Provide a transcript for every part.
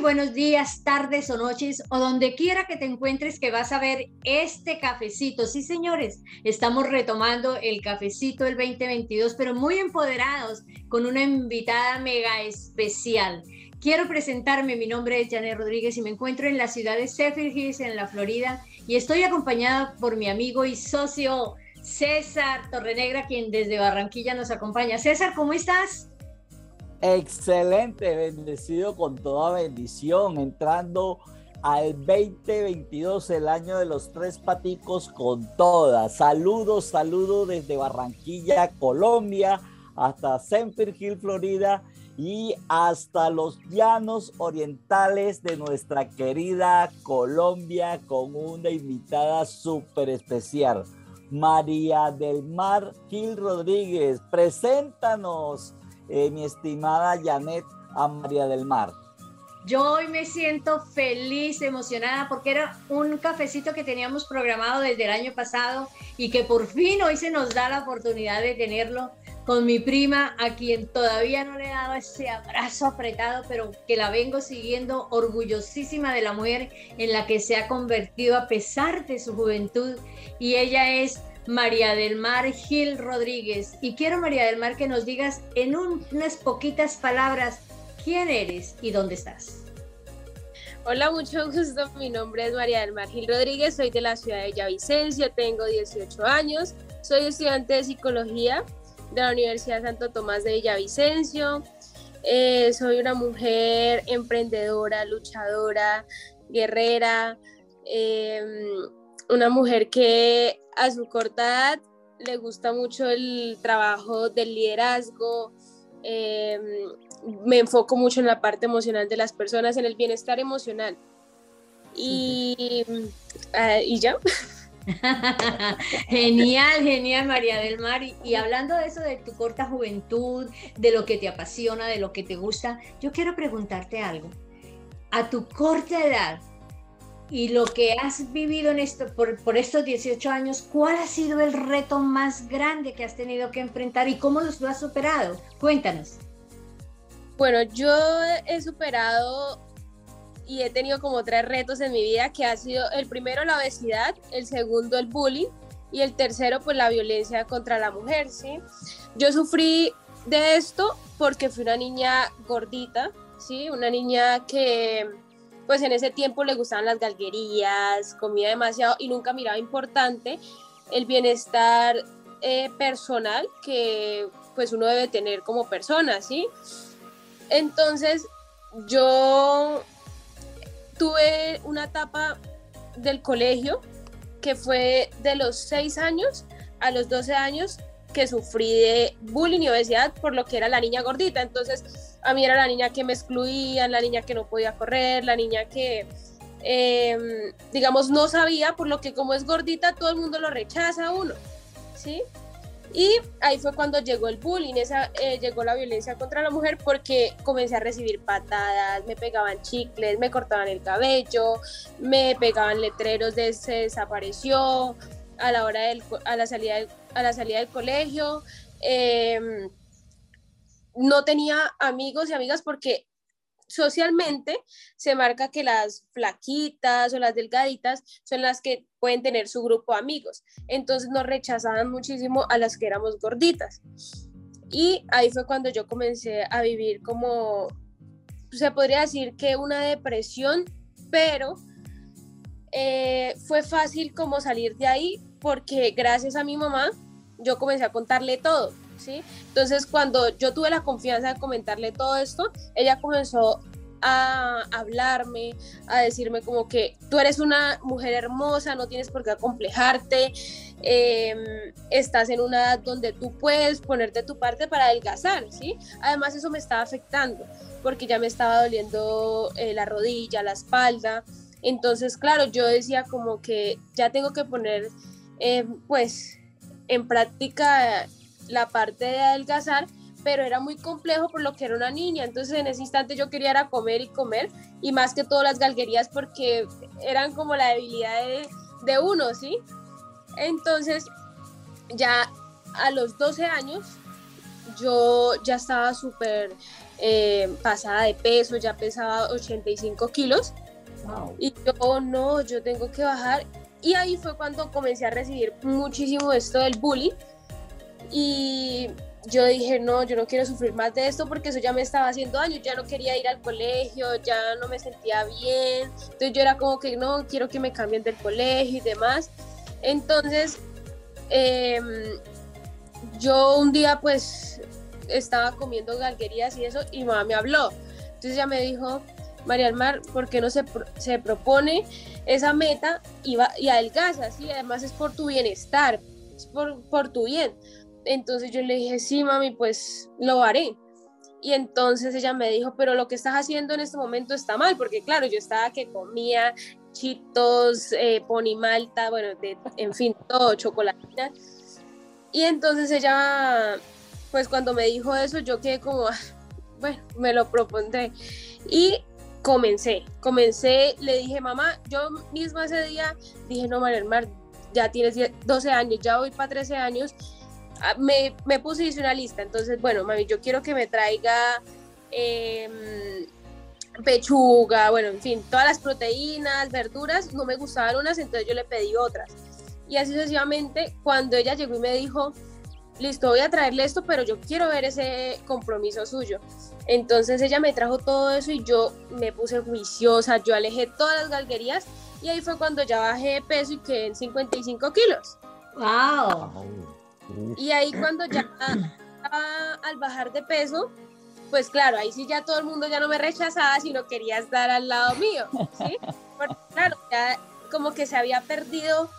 Buenos días, tardes o noches, o donde quiera que te encuentres que vas a ver este cafecito. Sí, señores, estamos retomando el cafecito del 2022, pero muy empoderados con una invitada mega especial. Quiero presentarme, mi nombre es Janet Rodríguez y me encuentro en la ciudad de Sheffield Hills, en la Florida, y estoy acompañada por mi amigo y socio César Torrenegra, quien desde Barranquilla nos acompaña. César, ¿cómo estás? Excelente, bendecido con toda bendición, entrando al 2022, el año de los tres paticos con todas. Saludos, saludos desde Barranquilla, Colombia, hasta Semper Hill, Florida y hasta los llanos orientales de nuestra querida Colombia con una invitada súper especial. María del Mar Gil Rodríguez, preséntanos eh, mi estimada Janet a María del Mar. Yo hoy me siento feliz, emocionada, porque era un cafecito que teníamos programado desde el año pasado y que por fin hoy se nos da la oportunidad de tenerlo con mi prima, a quien todavía no le he dado ese abrazo apretado, pero que la vengo siguiendo orgullosísima de la mujer en la que se ha convertido a pesar de su juventud. Y ella es María del Mar Gil Rodríguez. Y quiero, María del Mar, que nos digas en unas poquitas palabras quién eres y dónde estás. Hola, mucho gusto. Mi nombre es María del Mar Gil Rodríguez, soy de la ciudad de Villavicencio, tengo 18 años, soy estudiante de psicología de la Universidad Santo Tomás de Villavicencio. Eh, soy una mujer emprendedora, luchadora, guerrera, em, una mujer que a su corta edad le gusta mucho el trabajo del liderazgo, em, me enfoco mucho en la parte emocional de las personas, en el bienestar emocional. Y, ah, y ya. genial, genial, María del Mar. Y, hablando de eso, de tu corta juventud, de lo que te apasiona, de lo que te gusta, yo quiero preguntarte algo. A tu corta edad, y lo que has vivido en esto, por, estos 18 años, ¿cuál ha sido el reto más grande que has tenido que enfrentar y cómo los has superado? Cuéntanos. Bueno, yo he superado y he tenido como tres retos en mi vida, que ha sido el primero la obesidad, el segundo el bullying y el tercero pues la violencia contra la mujer, ¿sí? Yo sufrí de esto porque fui una niña gordita, ¿sí? Una niña que pues en ese tiempo le gustaban las galguerías, comía demasiado y nunca miraba importante el bienestar eh, personal que pues uno debe tener como persona, ¿sí? Entonces yo tuve una etapa del colegio que fue de los 6 años a los 12 años que sufrí de bullying y obesidad por lo que era la niña gordita. Entonces, a mí era la niña que me excluían, la niña que no podía correr, la niña que, em, digamos, no sabía, por lo que como es gordita, todo el mundo lo rechaza a uno, ¿sí? Y ahí fue cuando llegó el bullying, eh, llegó la violencia contra la mujer porque comencé a recibir patadas, me pegaban chicles, me cortaban el cabello, me pegaban letreros de se desapareció a la hora del, la salida del, a la salida del colegio. Em, no tenía amigos y amigas porque socialmente se marca que las flaquitas o las delgaditas son las que pueden tener su grupo de amigos. Entonces nos rechazaban muchísimo a las que éramos gorditas. Y ahí fue cuando yo comencé a vivir como, se podría decir que una depresión, pero eh, fue fácil como salir de ahí porque gracias a mi mamá yo comencé a contarle todo Entonces, cuando yo tuve la confianza de comentarle todo esto, ella comenzó a hablarme, a decirme como que tú eres una mujer hermosa, no tienes por qué acomplejarte, em, estás en una edad donde tú puedes ponerte tu parte para adelgazar, ¿sí? Además eso me estaba afectando porque ya me estaba doliendo eh, la rodilla, la espalda, entonces claro, yo decía como que ya tengo que poner em, pues en práctica la parte de adelgazar, pero era muy complejo por lo que era una niña. Entonces en ese instante yo quería era comer y comer, y más que todo las galguerías porque eran como la debilidad de, uno, ¿sí? Entonces ya a los 12 años yo ya estaba súper eh, pasada de peso, ya pesaba 85 kilos. Y yo, no, yo tengo que bajar. Y ahí fue cuando comencé a recibir muchísimo esto del bullying. Y yo dije, no, yo no quiero sufrir más de esto porque eso ya me estaba haciendo daño, ya no quería ir al colegio, ya no me sentía bien, entonces yo era como que no, quiero que me cambien del colegio y demás. Entonces, em, yo un día pues estaba comiendo galguerías y eso y mamá me habló. Entonces ella me dijo, María Almar, ¿por qué no se, se propone esa meta y, va, y adelgaza? ¿sí? Además es por tu bienestar, es por, por tu bien. Entonces yo le dije, sí, mami, pues lo haré. Y entonces ella me dijo, pero lo que estás haciendo en este momento está mal, porque claro, yo estaba que comía chitos, eh, malta, bueno, en fin, todo, chocolatina. Y entonces ella, pues cuando me dijo eso, yo quedé como, ah, bueno, me lo propondré. Y comencé, comencé, le dije, mamá, yo misma ese día dije, no, María Mar, ya tienes 12 años, ya voy para 13 años me, me puse hice una lista. Entonces, bueno, mami, yo quiero que me traiga em, pechuga, bueno, en fin, todas las proteínas, verduras. No me gustaban unas, entonces yo le pedí otras. Y así sucesivamente, cuando ella llegó y me dijo, listo, voy a traerle esto, pero yo quiero ver ese compromiso suyo. Entonces ella me trajo todo eso y yo me puse juiciosa, yo alejé todas las galguerías y ahí fue cuando ya bajé de peso y quedé en 55 kilos. ¡Wow! Y ahí cuando ya al bajar de peso, pues claro, ahí sí ya todo el mundo ya no me rechazaba, sino quería estar al lado mío, ¿sí? Porque claro, ya como que se había perdido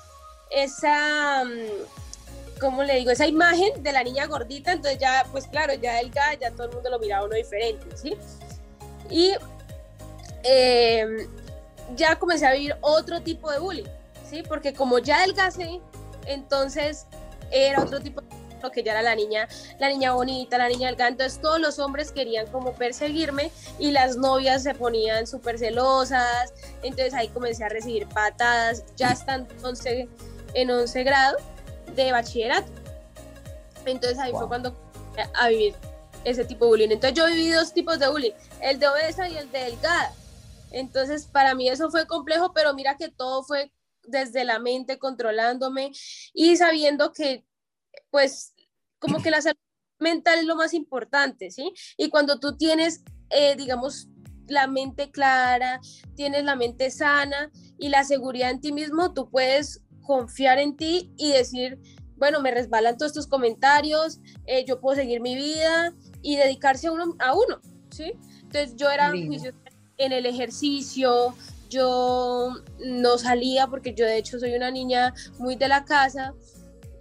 esa, mm, ¿cómo le digo? Esa imagen de la niña gordita, entonces ya, pues claro, ya el ya todo el mundo lo miraba uno diferente, ¿sí? Y em, ya comencé a vivir otro tipo de bullying, ¿sí? Porque como ya adelgacé, entonces era otro tipo de lo que ya era la niña, la niña bonita, la niña delgada, entonces todos los hombres querían como perseguirme y las novias se ponían súper celosas, entonces ahí comencé a recibir patadas, ya están en 11 grado de bachillerato, entonces ahí fue cuando a vivir ese tipo de bullying, entonces yo viví dos tipos de bullying, el de obesa y el de delgada, entonces para mí eso fue complejo, pero mira que todo fue desde la mente, controlándome y sabiendo que, pues, como que la salud mental es lo más importante, ¿sí? Y cuando tú tienes, eh, digamos, la mente clara, tienes la mente sana y la seguridad en ti mismo, tú puedes confiar en ti y decir, bueno, me resbalan todos estos comentarios, eh, yo puedo seguir mi vida y dedicarse a uno, a uno, ¿sí? Entonces yo era en el ejercicio, yo no salía porque yo de hecho soy una niña muy de la casa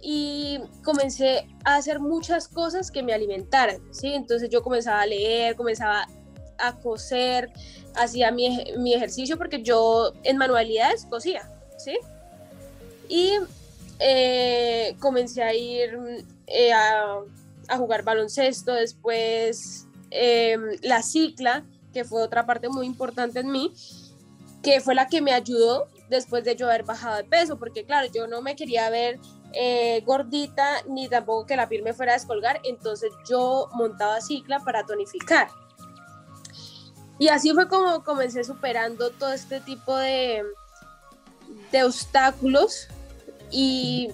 y comencé a hacer muchas cosas que me alimentaran, ¿sí? Entonces yo comenzaba a leer, comenzaba a coser, hacía mi, mi ejercicio porque yo en manualidades cosía, ¿sí? Y eh, comencé a ir eh, a, a, jugar baloncesto, después em, la cicla, que fue otra parte muy importante en mí, que fue la que me ayudó después de yo haber bajado de peso, porque claro, yo no me quería ver eh, gordita ni tampoco que la piel me fuera a descolgar, entonces yo montaba cicla para tonificar. Y así fue como comencé superando todo este tipo de, de obstáculos y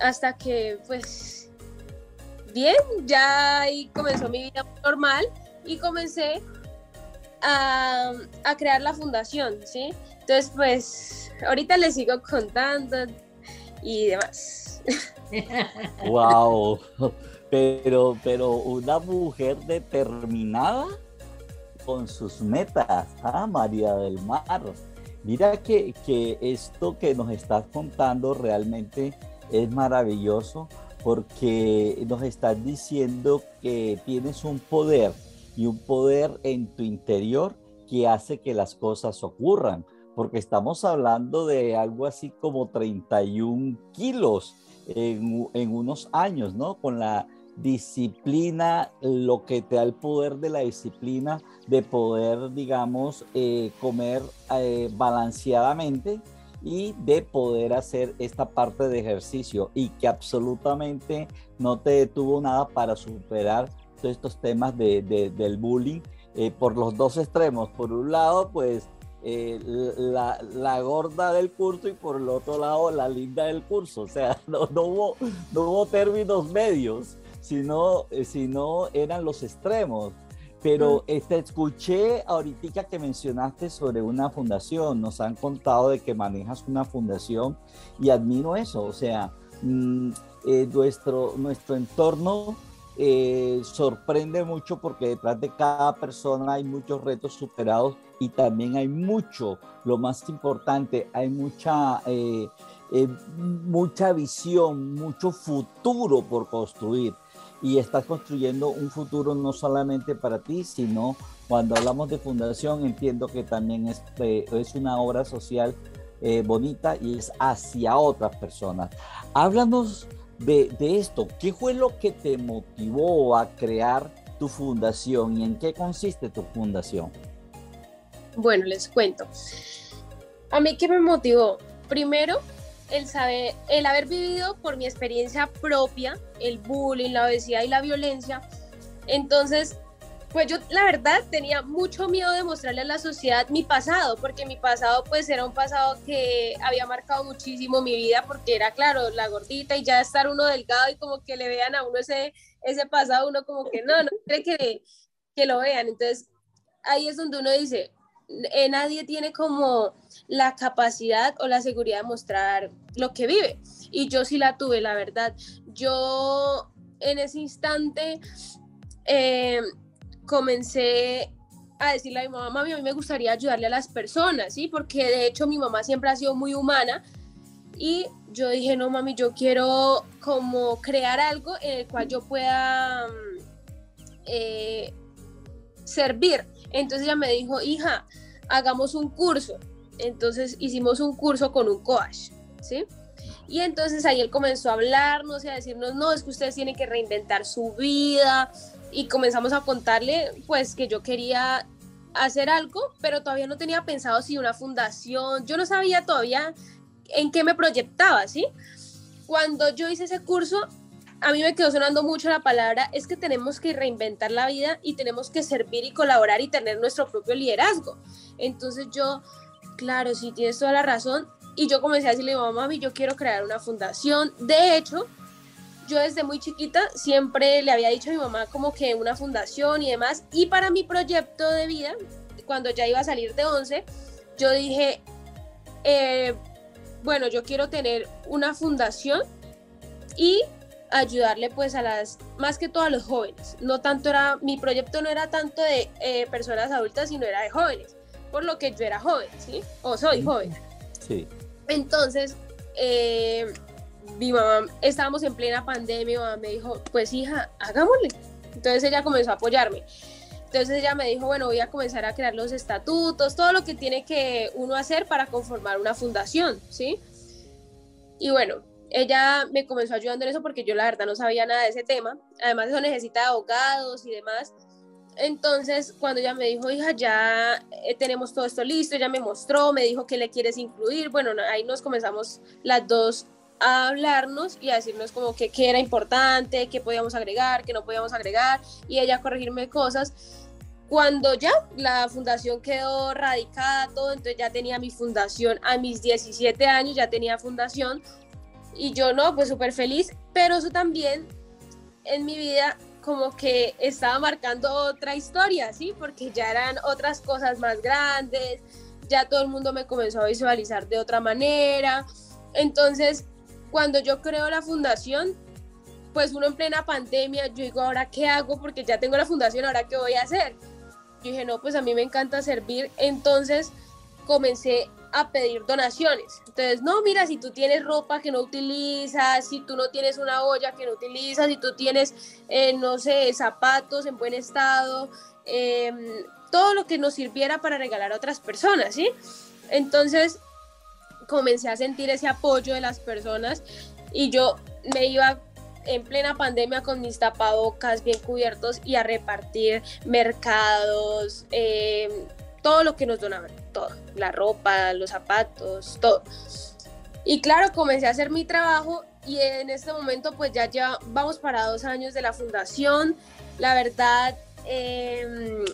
hasta que pues bien, ya comenzó mi vida normal y comencé a, crear la fundación, ¿sí? Entonces, pues, ahorita les sigo contando y demás. Wow, pero, pero una mujer determinada con sus metas, ¿ah? María del Mar. Mira que, que esto que nos estás contando realmente es maravilloso porque nos estás diciendo que tienes un poder y un poder en tu interior que hace que las cosas ocurran, porque estamos hablando de algo así como 31 kilos en, en unos años, ¿no? Con la disciplina, lo que te da el poder de la disciplina de poder, digamos, eh, comer eh, balanceadamente y de poder hacer esta parte de ejercicio y que absolutamente no te detuvo nada para superar todos estos temas de, del bullying eh, por los dos extremos. Por un lado, pues eh, la, la, gorda del curso y por el otro lado la linda del curso. O sea, no, no, hubo, no hubo términos medios, sino, eh, sino eran los extremos. Pero este, escuché ahorita que mencionaste sobre una fundación, nos han contado de que manejas una fundación y admiro eso, o sea, mm, eh, nuestro, nuestro entorno eh, sorprende mucho porque detrás de cada persona hay muchos retos superados y también hay mucho, lo más importante, hay mucha, eh, mucha visión, mucho futuro por construir y estás construyendo un futuro no solamente para ti, sino cuando hablamos de fundación entiendo que también es, eh, es una obra social eh, bonita y es hacia otras personas. Háblanos de, esto, ¿qué fue lo que te motivó a crear tu fundación y en qué consiste tu fundación? Bueno, les cuento. A mí qué me motivó? Primero, el, saber, el haber vivido por mi experiencia propia el bullying, la obesidad y la violencia. Entonces, pues yo la verdad tenía mucho miedo de mostrarle a la sociedad mi pasado, porque mi pasado pues era un pasado que había marcado muchísimo mi vida, porque era claro, la gordita y ya estar uno delgado y como que le vean a uno ese, ese pasado, uno como que no, no cree que, que lo vean. Entonces, ahí es donde uno dice, eh, nadie tiene como la capacidad o la seguridad de mostrar lo que vive. Y yo sí la tuve, la verdad. Yo en ese instante eh, comencé a decirle a mi mamá, mami, a mí me gustaría ayudarle a las personas, ¿sí? Porque de hecho mi mamá siempre ha sido muy humana y yo dije, no, mami, yo quiero como crear algo en el cual yo pueda eh, servir. Entonces ella me dijo, hija, hagamos un curso. Entonces hicimos un curso con un coach, ¿sí? Y entonces ahí él comenzó a hablarnos y a decirnos, no, es que ustedes tienen que reinventar su vida. Y comenzamos a contarle, pues, que yo quería hacer algo, pero todavía no tenía pensado si una fundación, yo no sabía todavía en qué me proyectaba, ¿sí? Cuando yo hice ese curso, a mí me quedó sonando mucho la palabra, es que tenemos que reinventar la vida y tenemos que servir y colaborar y tener nuestro propio liderazgo. Entonces yo, claro, sí, tienes toda la razón. Y yo comencé a decirle, mamá, mami, yo quiero crear una fundación. De hecho, yo desde muy chiquita siempre le había dicho a mi mamá como que una fundación y demás. Y para mi proyecto de vida, cuando ya iba a salir de 11, yo dije, eh, bueno, yo quiero tener una fundación y ayudarle pues a las, más que todo a los jóvenes. No tanto era, mi proyecto no era tanto de eh, personas adultas, sino era de jóvenes, por lo que yo era joven, ¿sí? O soy joven. Sí. Entonces, eh, mi mamá, estábamos en plena pandemia, mi mamá me dijo, pues hija, hagámosle. Entonces ella comenzó a apoyarme. Entonces ella me dijo, bueno, voy a comenzar a crear los estatutos, todo lo que tiene que uno hacer para conformar una fundación, ¿sí? Y bueno, ella me comenzó ayudando en eso porque yo la verdad no sabía nada de ese tema. Además eso necesita abogados y demás. Entonces, cuando ella me dijo, hija, ya eh, tenemos todo esto listo, ella me mostró, me dijo que le quieres incluir. Bueno, ahí nos comenzamos las dos a hablarnos y a decirnos como que qué era importante, qué podíamos agregar, qué no podíamos agregar, y ella corregirme cosas. Cuando ya la fundación quedó radicada, todo, entonces ya tenía mi fundación a mis 17 años, ya tenía fundación, y yo no, pues súper feliz, pero eso también en mi vida como que estaba marcando otra historia, ¿sí? Porque ya eran otras cosas más grandes, ya todo el mundo me comenzó a visualizar de otra manera. Entonces, cuando yo creo la fundación, pues uno en plena pandemia, yo digo, ¿ahora qué hago? Porque ya tengo la fundación, ¿ahora qué voy a hacer? Yo dije, no, pues a mí me encanta servir. Entonces comencé a pedir donaciones. Entonces, no, mira, si tú tienes ropa que no utilizas, si tú no tienes una olla que no utilizas, si tú tienes, eh, no sé, zapatos en buen estado, em, todo lo que nos sirviera para regalar a otras personas, ¿sí? Entonces, comencé a sentir ese apoyo de las personas y yo me iba en plena pandemia con mis tapabocas bien cubiertos y a repartir mercados, em, todo lo que nos donaban todo, la ropa, los zapatos, todo. Y claro, comencé a hacer mi trabajo y en este momento pues ya, ya vamos para dos años de la fundación. La verdad, eh,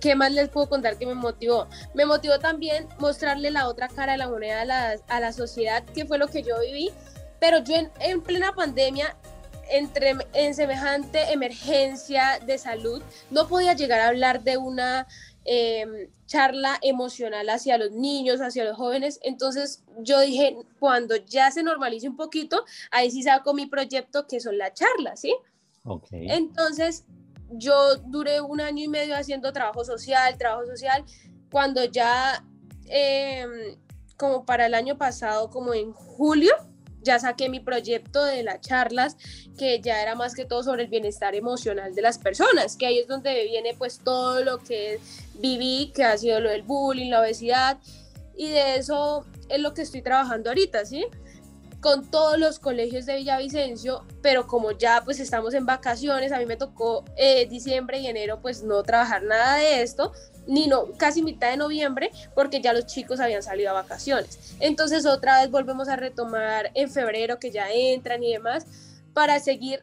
¿qué más les puedo contar que me motivó? Me motivó también mostrarle la otra cara de la moneda a la, a la sociedad, que fue lo que yo viví. Pero yo en, en plena pandemia entre, en semejante emergencia de salud, no podía llegar a hablar de una eh, charla emocional hacia los niños, hacia los jóvenes. Entonces yo dije, cuando ya se normalice un poquito, ahí sí saco mi proyecto que son las charlas, ¿sí? Okay. Entonces yo duré un año y medio haciendo trabajo social, trabajo social, cuando ya, eh, como para el año pasado, como en julio, ya saqué mi proyecto de las charlas, que ya era más que todo sobre el bienestar emocional de las personas, que ahí es donde viene pues todo lo que viví, que ha sido lo del bullying, la obesidad, y de eso es lo que estoy trabajando ahorita, ¿sí? Con todos los colegios de Villavicencio, pero como ya pues estamos en vacaciones, a mí me tocó eh, diciembre y enero pues no trabajar nada de esto, ni no, casi mitad de noviembre, porque ya los chicos habían salido a vacaciones. Entonces otra vez volvemos a retomar en febrero que ya entran y demás, para seguir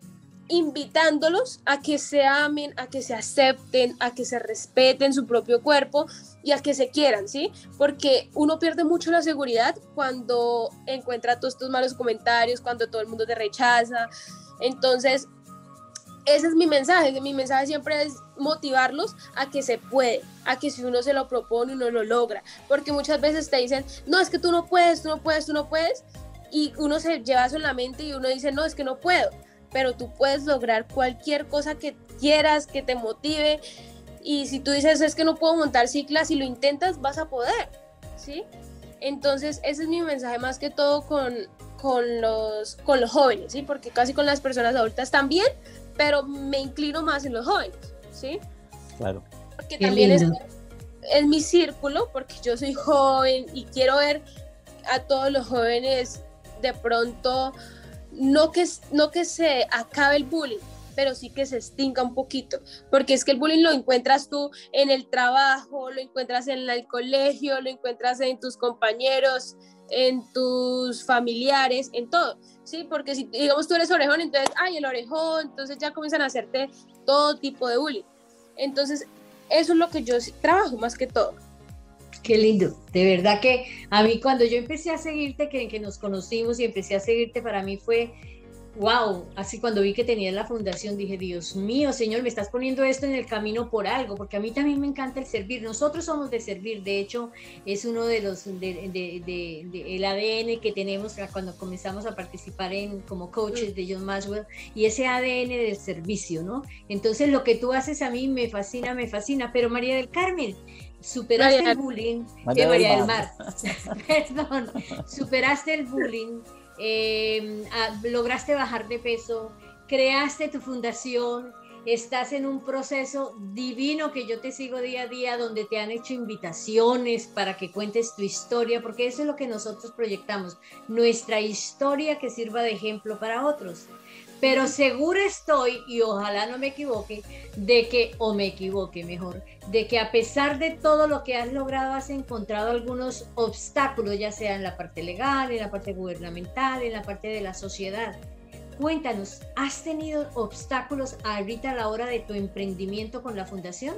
invitándolos a que se amen, a que se acepten, a que se respeten su propio cuerpo y a que se quieran, ¿sí? Porque uno pierde mucho la seguridad cuando encuentra todos estos malos comentarios, cuando todo el mundo te rechaza. Entonces, ese es mi mensaje, mi mensaje siempre es motivarlos a que se puede, a que si uno se lo propone, uno lo logra, porque muchas veces te dicen, no, es que tú no puedes, tú no puedes, tú no puedes, y uno se lleva eso en la mente y uno dice, no, es que no puedo, pero tú puedes lograr cualquier cosa que quieras, que te motive, y si tú dices, es que no puedo montar ciclas y lo intentas, vas a poder, ¿sí? Entonces, ese es mi mensaje más que todo con, con, los, con los jóvenes, ¿sí? Porque casi con las personas adultas también, pero me inclino más en los jóvenes, ¿sí? Claro. Porque también es, en mi círculo, porque yo soy joven y quiero ver a todos los jóvenes de pronto, no que, no que se acabe el bullying, pero sí que se extinga un poquito, porque es que el bullying lo encuentras tú en el trabajo, lo encuentras en el colegio, lo encuentras en tus compañeros, en tus familiares, en todo. ¿sí? Porque si, digamos, tú eres orejón, entonces, ay, el orejón, entonces ya comienzan a hacerte todo tipo de bullying. Entonces, eso es lo que yo trabajo más que todo. Qué lindo, de verdad que a mí cuando yo empecé a seguirte, que, que nos conocimos y empecé a seguirte, para mí fue wow, así cuando vi que tenía la fundación dije, Dios mío, Señor, me estás poniendo esto en el camino por algo, porque a mí también me encanta el servir. Nosotros somos de servir, de hecho, es uno de los, de, el ADN que tenemos cuando comenzamos a participar en como coaches de John Maxwell, y ese ADN del servicio, ¿no? Entonces lo que tú haces a mí me fascina, me fascina, pero María del Carmen, superaste el bullying, María, María del Mar, perdón, superaste el bullying eh, lograste bajar de peso, creaste tu fundación, estás en un proceso divino que yo te sigo día a día, donde te han hecho invitaciones para que cuentes tu historia, porque eso es lo que nosotros proyectamos, nuestra historia que sirva de ejemplo para otros pero segura estoy, y ojalá no me equivoque, de que, o me equivoque mejor, de que a pesar de todo lo que has logrado, has encontrado algunos obstáculos, ya sea en la parte legal, en la parte gubernamental, en la parte de la sociedad. Cuéntanos, ¿has tenido obstáculos ahorita a la hora de tu emprendimiento con la fundación?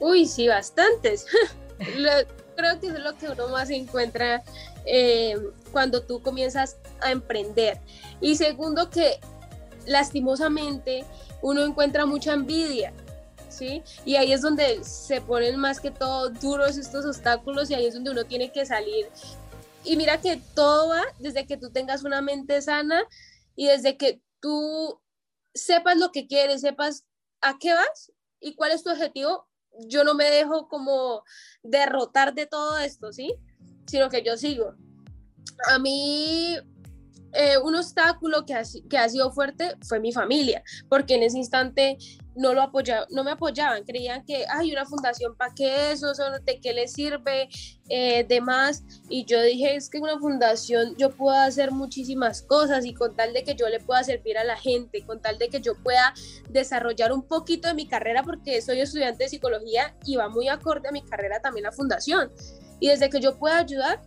Uy, sí, bastantes. creo que es lo que uno más encuentra eh, cuando tú comienzas a emprender. Y segundo, que lastimosamente uno encuentra mucha envidia, ¿sí? Y ahí es donde se ponen más que todo duros estos obstáculos y ahí es donde uno tiene que salir. Y mira que todo va desde que tú tengas una mente sana y desde que tú sepas lo que quieres, sepas a qué vas y cuál es tu objetivo. Yo no me dejo como derrotar de todo esto, ¿sí? Sino que yo sigo. A mí eh, un obstáculo que ha, sido fuerte fue mi familia, porque en ese instante no me apoyaban, creían que hay una fundación para qué eso, de qué le sirve, eh, demás. Y yo dije, es que una fundación yo puedo hacer muchísimas cosas y con tal de que yo le pueda servir a la gente, con tal de que yo pueda desarrollar un poquito de mi carrera, porque soy estudiante de psicología y va muy acorde a mi carrera también la fundación. Y desde que yo pueda ayudar,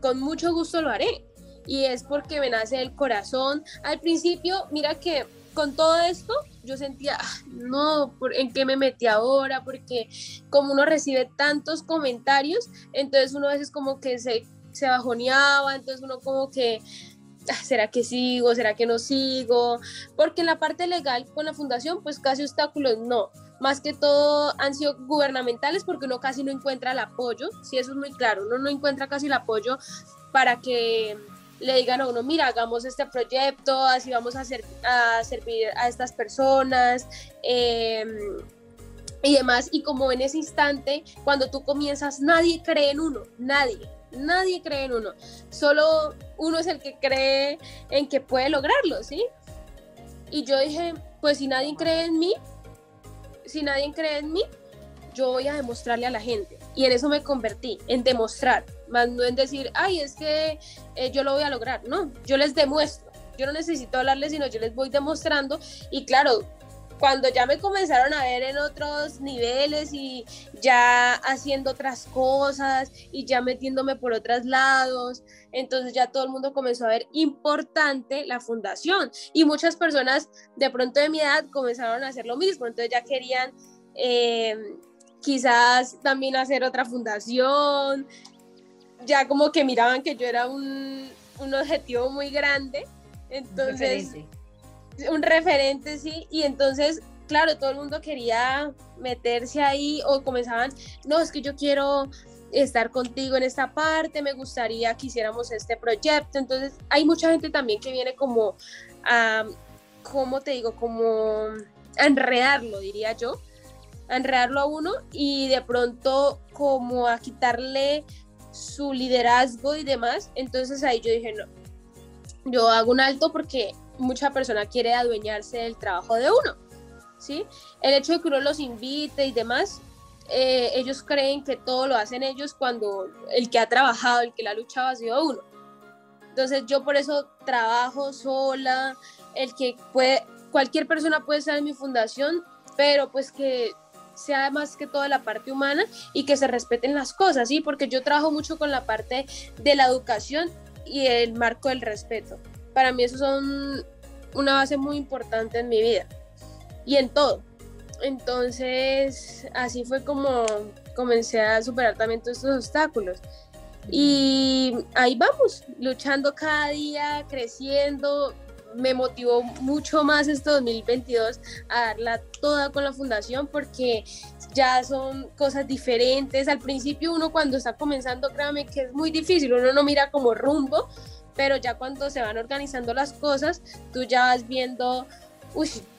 con mucho gusto lo haré y es porque me nace el corazón. Al principio, mira que con todo esto, yo sentía, ah, no, ¿en qué me metí ahora? Porque como uno recibe tantos comentarios, entonces uno a veces como que se, se bajoneaba, entonces uno como que, ah, ¿será que sigo? ¿Será que no sigo? Porque en la parte legal con la fundación, pues casi obstáculos no. Más que todo han sido gubernamentales porque uno casi no encuentra el apoyo, sí, eso es muy claro, uno no encuentra casi el apoyo para que le digan a uno, mira, hagamos este proyecto, así vamos a, hacer, a servir a estas personas em, y demás. Y como en ese instante, cuando tú comienzas, nadie cree en uno, nadie, nadie cree en uno. Solo uno es el que cree en que puede lograrlo, ¿sí? Y yo dije, pues si nadie cree en mí, si nadie cree en mí, yo voy a demostrarle a la gente. Y en eso me convertí, en demostrar, más no en decir, ay, es que eh, yo lo voy a lograr. No, yo les demuestro. Yo no necesito hablarles, sino yo les voy demostrando. Y claro, cuando ya me comenzaron a ver en otros niveles y ya haciendo otras cosas y ya metiéndome por otros lados, entonces ya todo el mundo comenzó a ver importante la fundación y muchas personas de pronto de mi edad comenzaron a hacer lo mismo, entonces ya querían eh, quizás también hacer otra fundación, ya como que miraban que yo era un, un objetivo muy grande, entonces... Un referente. un referente, sí, y entonces, claro, todo el mundo quería meterse ahí o comenzaban, no, es que yo quiero estar contigo en esta parte, me gustaría que hiciéramos este proyecto, entonces hay mucha gente también que viene como a, ¿cómo te digo? Como a enredarlo, diría yo, a enredarlo a uno y de pronto como a quitarle su liderazgo y demás. Entonces ahí yo dije, no, yo hago un alto porque mucha persona quiere adueñarse del trabajo de uno, ¿sí? El hecho de que uno los invite y demás, eh, ellos creen que todo lo hacen ellos cuando el que ha trabajado, el que la ha luchado ha sido uno. Entonces yo por eso trabajo sola, el que puede, cualquier persona puede estar en mi fundación, pero pues que sea más que toda la parte humana y que se respeten las cosas, ¿sí? Porque yo trabajo mucho con la parte de la educación y el marco del respeto. Para mí eso son una base muy importante en mi vida y en todo. Entonces, así fue como comencé a superar también todos estos obstáculos. Y ahí vamos, luchando cada día, creciendo, me motivó mucho más este 2022 a darla toda con la fundación porque ya son cosas diferentes. Al principio uno cuando está comenzando, créame que es muy difícil, uno no mira como rumbo, pero ya cuando se van organizando las cosas, tú ya vas viendo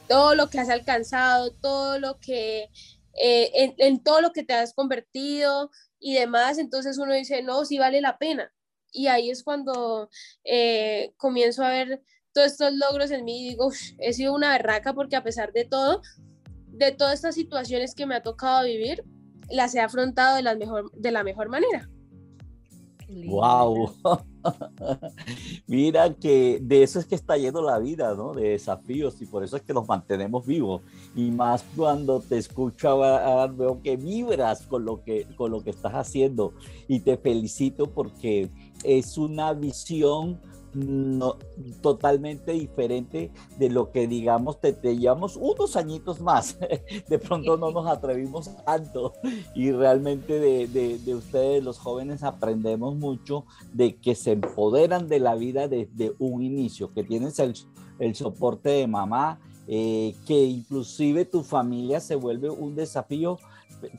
todo lo que has alcanzado, todo lo que, eh, en, todo lo que te has convertido y demás, entonces uno dice, no, sí vale la pena. Y ahí es cuando eh, comienzo a ver todos estos logros en mí digo, he sido una berraca porque a pesar de todo, de todas estas situaciones que me ha tocado vivir, las he afrontado de la mejor, de la mejor manera. Wow. Mira que de eso es que está lleno la vida, ¿no? De desafíos y por eso es que nos mantenemos vivos. Y más cuando te escucho veo que vibras con lo que, con lo que estás haciendo. Y te felicito porque es una visión no, totalmente diferente de lo que digamos te, te, llevamos unos añitos más. De pronto no nos atrevimos tanto y realmente de, de, ustedes los jóvenes aprendemos mucho de que se empoderan de la vida desde un inicio, que tienes el, el soporte de mamá, eh, que inclusive tu familia se vuelve un desafío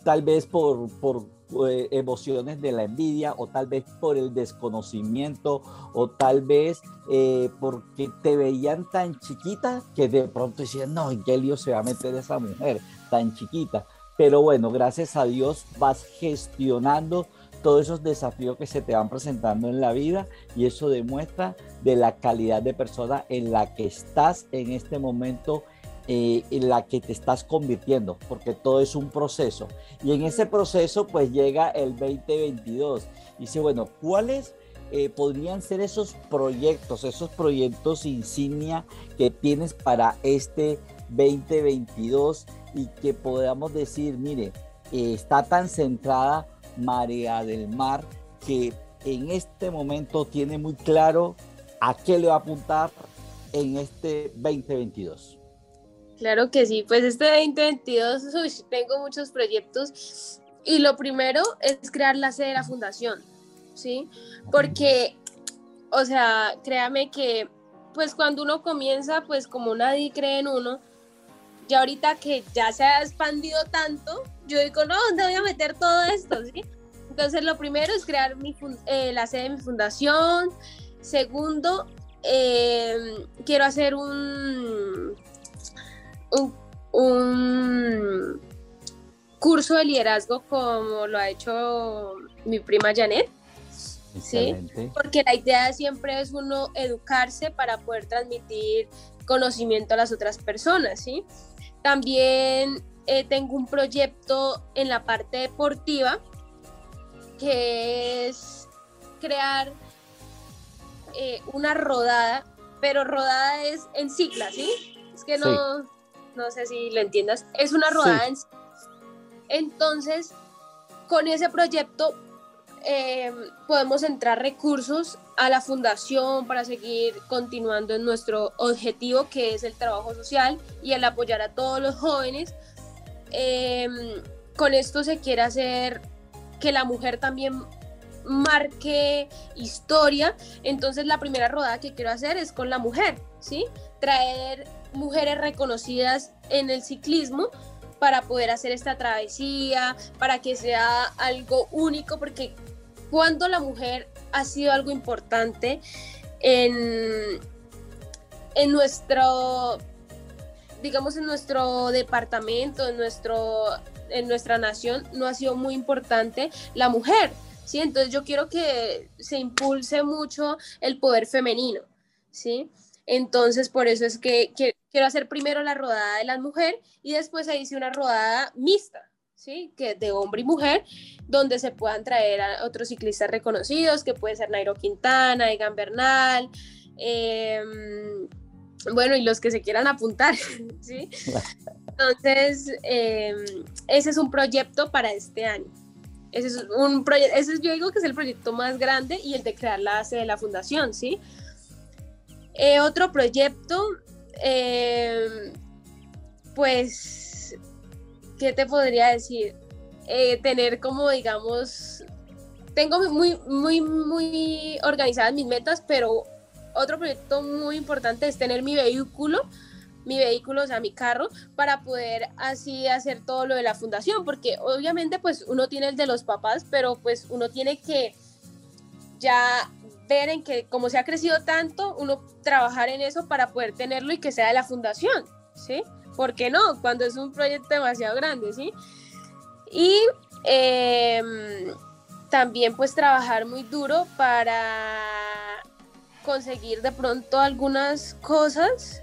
tal vez por, por eh, emociones de la envidia o tal vez por el desconocimiento o tal vez eh, porque te veían tan chiquita que de pronto decían, no, ¿en qué lío se va a meter esa mujer tan chiquita? Pero bueno, gracias a Dios vas gestionando todos esos desafíos que se te van presentando en la vida y eso demuestra de la calidad de persona en la que estás en este momento eh, en la que te estás convirtiendo, porque todo es un proceso. Y en ese proceso pues llega el 2022. Y dice, bueno, ¿cuáles eh, podrían ser esos proyectos, esos proyectos insignia que tienes para este 2022 y que podamos decir, mire, eh, está tan centrada María del Mar que en este momento tiene muy claro a qué le va a apuntar en este 2022? Claro que sí, pues este 2022 tengo muchos proyectos y lo primero es crear la sede de la fundación, ¿sí? Porque, o sea, créame que pues cuando uno comienza, pues como nadie cree en uno, ya ahorita que ya se ha expandido tanto, yo digo, no, ¿dónde voy a meter todo esto? ¿sí? Entonces, lo primero es crear mi eh, la sede de mi fundación. Segundo, em, quiero hacer un, un, curso de liderazgo como lo ha hecho mi prima Janet. ¿sí? Porque la idea siempre es uno educarse para poder transmitir conocimiento a las otras personas, ¿sí? También eh, tengo un proyecto en la parte deportiva que es crear eh, una rodada, pero rodada es en cicla, ¿sí? Es que no, no sé si lo entiendas. Es una rodada en Entonces, con ese proyecto eh, podemos entrar recursos a la fundación para seguir continuando en nuestro objetivo que es el trabajo social y el apoyar a todos los jóvenes. Eh, con esto se quiere hacer que la mujer también marque historia. Entonces la primera rodada que quiero hacer es con la mujer, ¿sí? Traer mujeres reconocidas en el ciclismo para poder hacer esta travesía, para que sea algo único, porque cuando la mujer ha sido algo importante en, en nuestro, digamos, en nuestro departamento, en, nuestro, en nuestra nación, no ha sido muy importante la mujer. ¿sí? Entonces yo quiero que se impulse mucho el poder femenino, ¿sí? Entonces por eso es que, quiero hacer primero la rodada de la mujer y después ahí sí una rodada mixta, ¿sí? Que de hombre y mujer, donde se puedan traer a otros ciclistas reconocidos, que puede ser Nairo Quintana, Egan Bernal, em, bueno, y los que se quieran apuntar, ¿sí? Entonces, em, ese es un proyecto para este año. Ese es un proyecto, ese yo digo que es el proyecto más grande y el de crear la base de la fundación, ¿sí? Eh, otro proyecto, em, pues, ¿qué te podría decir? Eh, tener como, digamos, tengo muy, muy, muy organizadas mis metas, pero otro proyecto muy importante es tener mi vehículo mi vehículo, o sea, mi carro, para poder así hacer todo lo de la fundación, porque obviamente pues uno tiene el de los papás, pero pues uno tiene que ya ver en que como se ha crecido tanto, uno trabajar en eso para poder tenerlo y que sea de la fundación, ¿sí? ¿Por qué no? Cuando es un proyecto demasiado grande, ¿sí? Y em, también pues trabajar muy duro para conseguir de pronto algunas cosas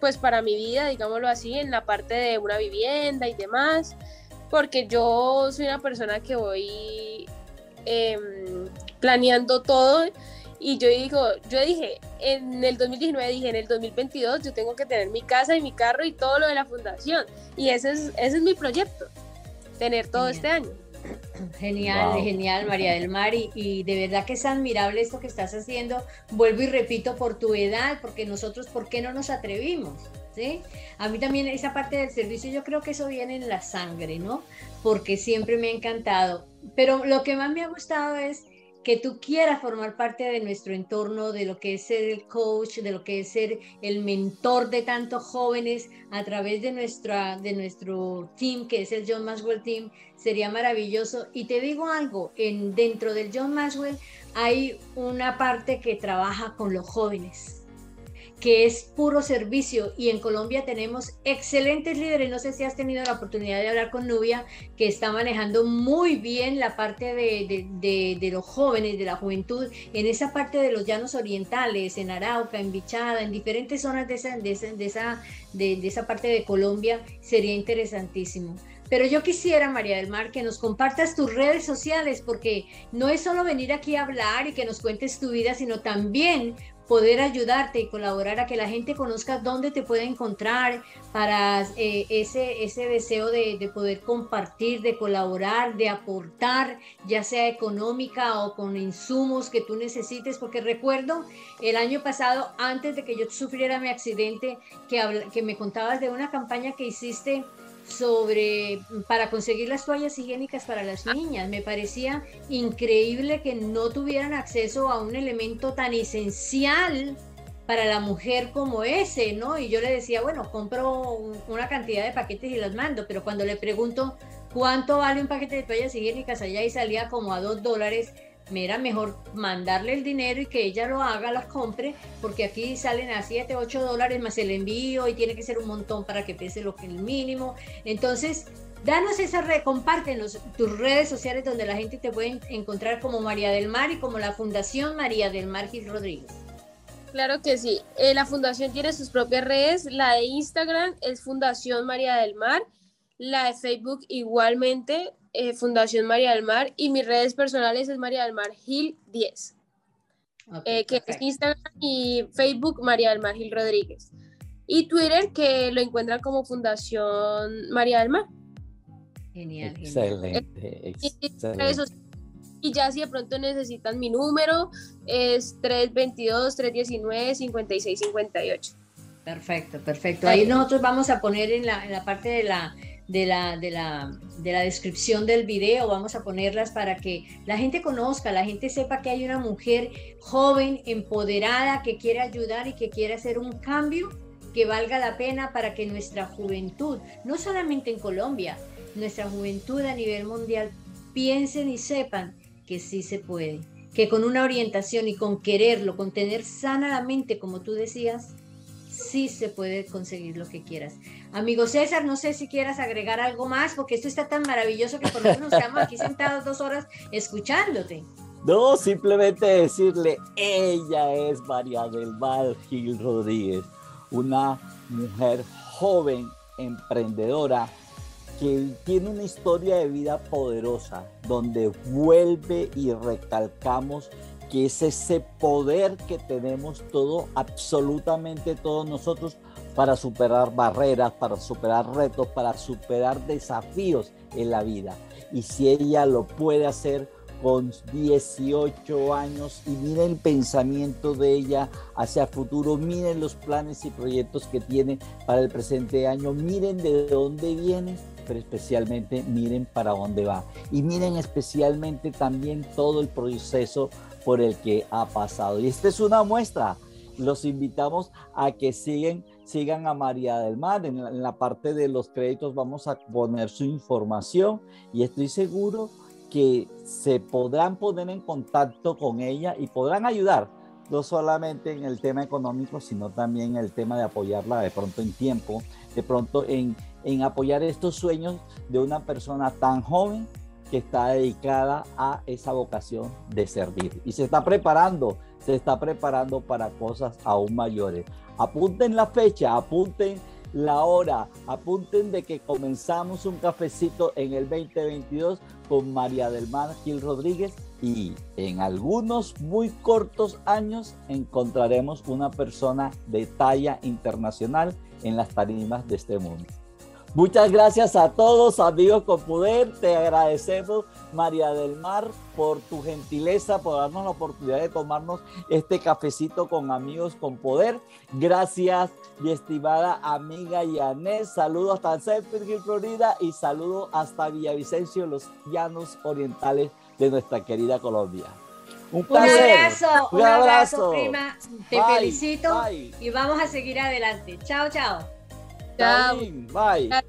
pues para mi vida, digámoslo así, en la parte de una vivienda y demás, porque yo soy una persona que voy em, planeando todo y yo digo, yo dije, en el 2019 dije, en el 2022 yo tengo que tener mi casa y mi carro y todo lo de la fundación y ese es, ese es mi proyecto, tener todo este año. Genial, genial, María del Mar, y, de verdad que es admirable esto que estás haciendo. Vuelvo y repito, por tu edad, porque nosotros, ¿por qué no nos atrevimos? ¿Sí? A mí también esa parte del servicio, yo creo que eso viene en la sangre, ¿no? Porque siempre me ha encantado. Pero lo que más me ha gustado es que tú quieras formar parte de nuestro entorno, de lo que es ser el coach, de lo que es ser el mentor de tantos jóvenes a través de, nuestra, de nuestro team, que es el John Maxwell Team, sería maravilloso. Y te digo algo, en, dentro del John Maxwell hay una parte que trabaja con los jóvenes que es puro servicio y en Colombia tenemos excelentes líderes. No sé si has tenido la oportunidad de hablar con Nubia, que está manejando muy bien la parte de, los jóvenes, de la juventud, en esa parte de los llanos orientales, en Arauca, en Bichada, en diferentes zonas de esa, de esa, de esa parte de Colombia, sería interesantísimo. Pero yo quisiera, María del Mar, que nos compartas tus redes sociales, porque no es solo venir aquí a hablar y que nos cuentes tu vida, sino también poder ayudarte y colaborar a que la gente conozca dónde te puede encontrar para eh, ese, ese deseo de, de, poder compartir, de colaborar, de aportar, ya sea económica o con insumos que tú necesites, porque recuerdo el año pasado, antes de que yo sufriera mi accidente, que, que me contabas de una campaña que hiciste sobre para conseguir las toallas higiénicas para las ah. niñas. Me parecía increíble que no tuvieran acceso a un elemento tan esencial para la mujer como ese, ¿no? Y yo le decía, bueno, compro una cantidad de paquetes y los mando, pero cuando le pregunto cuánto vale un paquete de toallas higiénicas allá y salía como a dos dólares, me era mejor mandarle el dinero y que ella lo haga, las compre, porque aquí salen a 7, 8 dólares más el envío y tiene que ser un montón para que pese lo que el mínimo. Entonces, danos esa red, compártenos tus redes sociales donde la gente te puede encontrar como María del Mar y como la Fundación María del Mar Gil Rodríguez. Claro que sí. Eh, la fundación tiene sus propias redes. La de Instagram es Fundación María del Mar. La de Facebook igualmente eh, Fundación María del Mar y mis redes personales es María del Mar Gil 10, eh, que es Instagram y Facebook María del Mar Gil Rodríguez. Y Twitter que lo encuentran como Fundación María del Mar. Genial. Excelente. Y ya si de pronto necesitan mi número, es 322-319-5658. Perfecto, perfecto. Ahí nosotros vamos a poner en la, en la parte de la de la, de la, de la descripción del video, vamos a ponerlas para que la gente conozca, la gente sepa que hay una mujer joven, empoderada, que quiere ayudar y que quiere hacer un cambio que valga la pena para que nuestra juventud, no solamente en Colombia, nuestra juventud a nivel mundial, piensen y sepan que sí se puede, que con una orientación y con quererlo, con tener sana la mente, como tú decías, sí se puede conseguir lo que quieras. Amigo César, no sé si quieras agregar algo más, porque esto está tan maravilloso que por lo menos estamos aquí sentados dos horas escuchándote. No, simplemente decirle, ella es María del Mar Gil Rodríguez, una mujer joven, emprendedora, que tiene una historia de vida poderosa, donde vuelve y recalcamos que es ese poder que tenemos todo, absolutamente todos nosotros, para superar barreras, para superar retos, para superar desafíos en la vida. Y si ella lo puede hacer con 18 años y miren el pensamiento de ella hacia el futuro, miren los planes y proyectos que tiene para el presente año, miren de dónde viene, pero especialmente miren para dónde va. Y miren especialmente también todo el proceso por el que ha pasado. Y esta es una muestra. Los invitamos a que siguen, sigan a María del Mar. En la, parte de los créditos vamos a poner su información y estoy seguro que se podrán poner en contacto con ella y podrán ayudar, no solamente en el tema económico, sino también en el tema de apoyarla de pronto en tiempo, de pronto en, en apoyar estos sueños de una persona tan joven que está dedicada a esa vocación de servir y se está preparando, se está preparando para cosas aún mayores. Apunten la fecha, apunten la hora, apunten de que comenzamos un cafecito en el 2022 con María del Mar Gil Rodríguez y en algunos muy cortos años encontraremos una persona de talla internacional en las tarimas de este mundo. Muchas gracias a todos, amigos con poder. Te agradecemos, María del Mar, por tu gentileza, por darnos la oportunidad de tomarnos este cafecito con amigos con poder. Gracias, mi estimada amiga Yanes. Saludos hasta Cenford, Florida, y saludos hasta Villavicencio, los llanos orientales de nuestra querida Colombia. Un, abrazo, un, abrazo, prima. Te felicito y vamos a seguir adelante. Chao, chao. Chao. Bye.